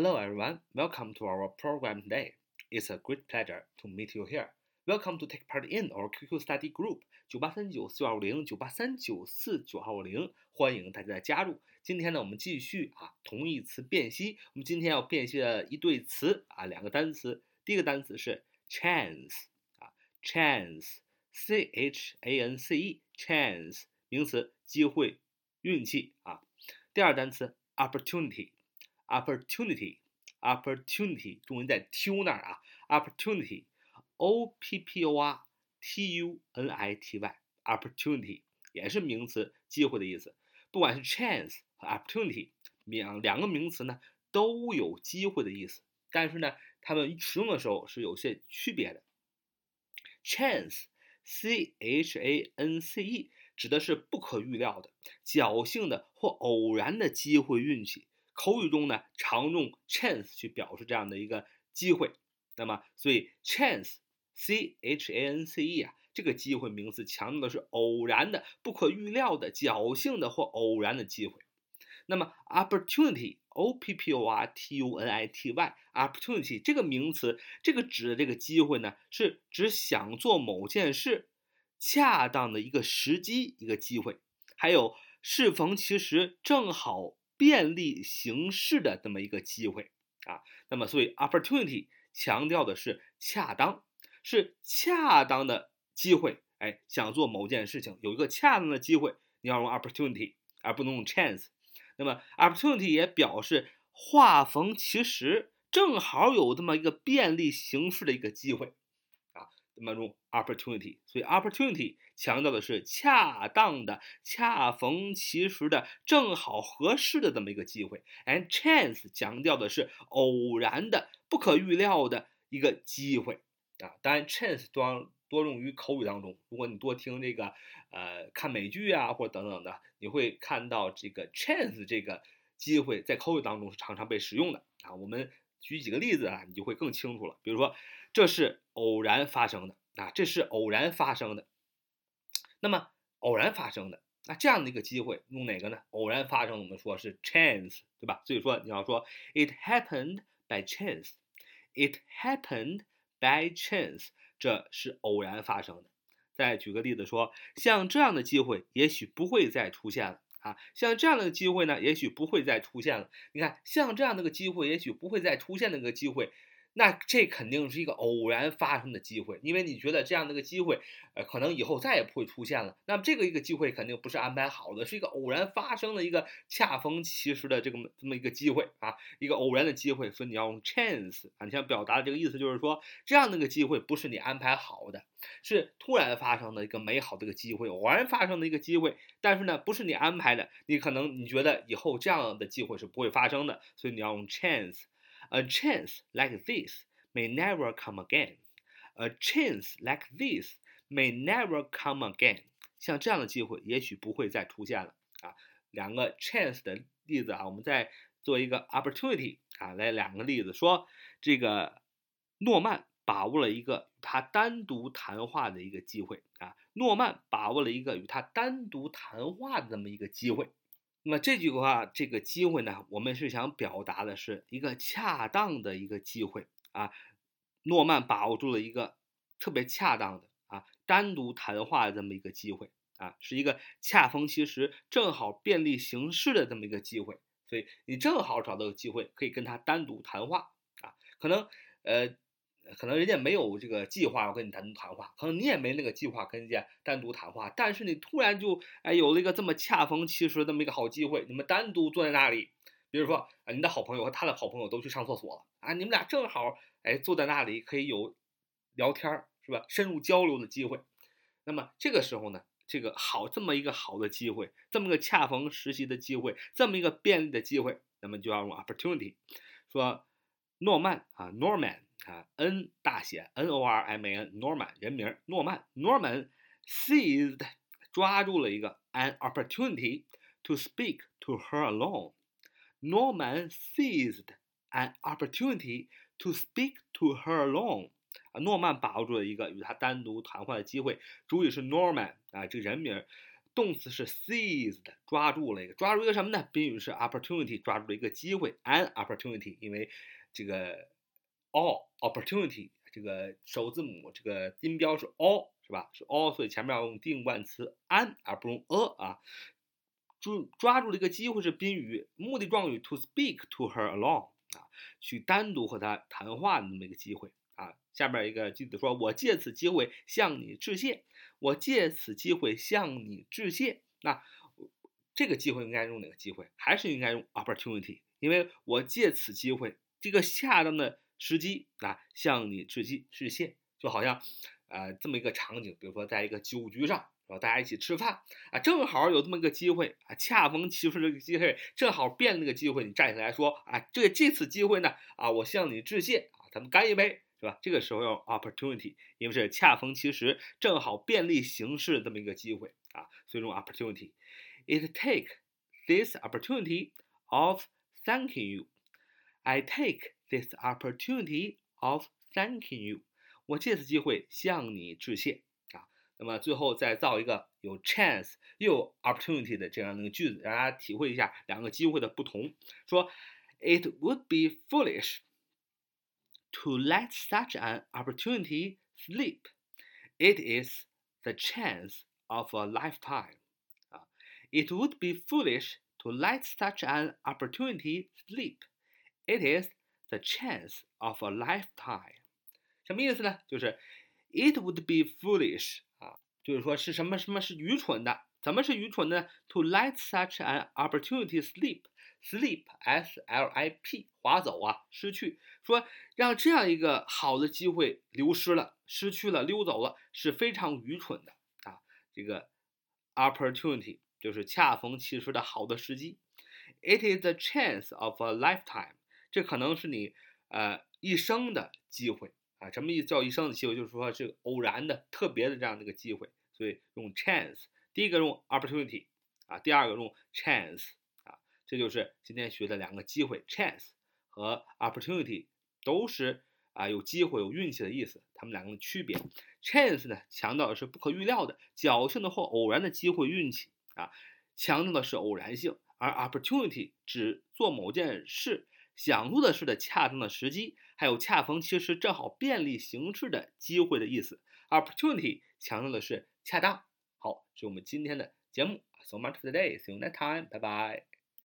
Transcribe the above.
Hello everyone, welcome to our program today. It's a great pleasure to meet you here. Welcome to take part in our QQ study group 九八三九四二五零九八三九四九二五零，欢迎大家的加入。今天呢，我们继续啊同义词辨析。我们今天要辨析的一对词啊，两个单词。第一个单词是 chance 啊，chance，c h a n c e，chance 名词，机会、运气啊。第二单词 opportunity opportunity，opportunity，opportunity，重音在 t 那儿啊，opportunity，o p p o r t u n i t y，opportunity 也是名词，机会的意思。不管是 chance 和 opportunity 两两个名词呢，都有机会的意思，但是呢，它们使用的时候是有些区别的。chance，c h a n c e，指的是不可预料的、侥幸的或偶然的机会、运气。口语中呢，常用 chance 去表示这样的一个机会。那么，所以 chance，c h a n c e 啊。这个机会名词强调的是偶然的、不可预料的、侥幸的或偶然的机会。那么，opportunity，o p p o r t u n i t y，opportunity 这个名词，这个指的这个机会呢，是指想做某件事，恰当的一个时机、一个机会，还有适逢其时、正好便利行事的这么一个机会啊。那么，所以 opportunity 强调的是恰当，是恰当的。机会，哎，想做某件事情，有一个恰当的机会，你要用 opportunity，而不能用 chance。那么 opportunity 也表示话逢其时，正好有这么一个便利行事的一个机会，那么用 opportunity。所以 opportunity 强调的是恰当的、恰逢其时的、正好合适的这么一个机会，and chance 强调的是偶然的、不可预料的一个机会，啊，当然 chance 多。多用于口语当中。如果你多听这个，呃，看美剧啊，或者等等的，你会看到这个 chance 这个机会在口语当中是常常被使用的啊。我们举几个例子啊，你就会更清楚了。比如说，这是偶然发生的啊，这是偶然发生的。那么偶然发生的，那这样的一个机会用哪个呢？偶然发生，我们说是 chance，对吧？所以说你要说 it happened by chance，it happened by chance。这是偶然发生的。再举个例子说，像这样的机会也许不会再出现了啊！像这样的机会呢，也许不会再出现了。你看，像这样的个机会，也许不会再出现那个机会。那这肯定是一个偶然发生的机会，因为你觉得这样的一个机会，呃，可能以后再也不会出现了。那么这个一个机会肯定不是安排好的，是一个偶然发生的一个恰逢其时的这个这么一个机会啊，一个偶然的机会。所以你要用 chance 啊，你想表达的这个意思就是说，这样的一个机会不是你安排好的，是突然发生的一个美好的一个机会，偶然发生的一个机会。但是呢，不是你安排的，你可能你觉得以后这样的机会是不会发生的，所以你要用 chance。A chance like this may never come again. A chance like this may never come again. 像这样的机会也许不会再出现了啊。两个 chance 的例子啊，我们再做一个 opportunity 啊，来两个例子，说这个诺曼把握了一个他单独谈话的一个机会啊。诺曼把握了一个与他单独谈话的这么一个机会。那么这句话，这个机会呢，我们是想表达的是一个恰当的一个机会啊。诺曼把握住了一个特别恰当的啊，单独谈话的这么一个机会啊，是一个恰逢其时、正好便利行事的这么一个机会。所以你正好找到个机会，可以跟他单独谈话啊。可能呃。可能人家没有这个计划要跟你单独谈话，可能你也没那个计划跟人家单独谈话，但是你突然就哎有了一个这么恰逢其时这么一个好机会，你们单独坐在那里，比如说啊你的好朋友和他的好朋友都去上厕所了啊，你们俩正好哎坐在那里可以有聊天是吧？深入交流的机会，那么这个时候呢，这个好这么一个好的机会，这么个恰逢实习的机会，这么一个便利的机会，那么就要用 opportunity，说诺曼啊，Norman。啊，N 大写，N O R M A N，Norman 人名诺曼，Norman seized 抓住了一个 an opportunity to speak to her alone。Norman seized an opportunity to speak to her alone。啊，诺曼把握住了一个与他单独谈话的机会。注意是 Norman 啊，这个人名 动词是 seized，抓住了一个，抓住一个什么呢？宾语是 opportunity，抓住了一个机会，an opportunity，因为这个 all opportunity 这个首字母这个音标是 all 是吧？是 all，所以前面要用定冠词 an 而不用 a 啊。抓抓住了一个机会是宾语，目的状语 to speak to her alone 啊，去单独和她谈话的那么一个机会啊。下面一个句子说：“我借此机会向你致谢。”我借此机会向你致谢。那这个机会应该用哪个机会？还是应该用 opportunity？因为我借此机会，这个恰当的时机啊，向你致谢致谢，就好像呃这么一个场景，比如说在一个酒局上。然后大家一起吃饭啊，正好有这么一个机会啊，恰逢其时这个机会，正好变那个机会，你站起来说啊，这这次机会呢啊，我向你致谢啊，咱们干一杯，是吧？这个时候用 opportunity，因为是恰逢其时，正好便利行事这么一个机会啊，所以用 opportunity。It take this opportunity of thanking you. I take this opportunity of thanking you. 我借此机会向你致谢。那么最后再造一个有 chance 又有 opportunity 的这样的一个句子，让大家体会一下两个机会的不同。说，It would be foolish to let such an opportunity slip. It is the chance of a lifetime. 啊，It would be foolish to let such an opportunity slip. It is the chance of a lifetime. 什么意思呢？就是 It would be foolish 啊就是说是什么什么是愚蠢的？怎么是愚蠢呢？To let such an opportunity slip，slip，s l i p，划走啊，失去。说让这样一个好的机会流失了，失去了，溜走了，是非常愚蠢的啊。这个 opportunity 就是恰逢其时的好的时机。It is the chance of a lifetime，这可能是你呃一生的机会啊。什么意思叫一生的机会？就是说是偶然的、特别的这样的一个机会。所以用 chance，第一个用 opportunity 啊，第二个用 chance 啊，这就是今天学的两个机会，chance 和 opportunity 都是啊有机会、有运气的意思。它们两个的区别，chance 呢强调的是不可预料的、侥幸的或偶然的机会、运气啊，强调的是偶然性；而 opportunity 指做某件事、想做的事的恰当的时机，还有恰逢其时、正好便利行事的机会的意思。opportunity 强调的是。恰当，好，是我们今天的节目。So much for today. See you next time. Bye bye.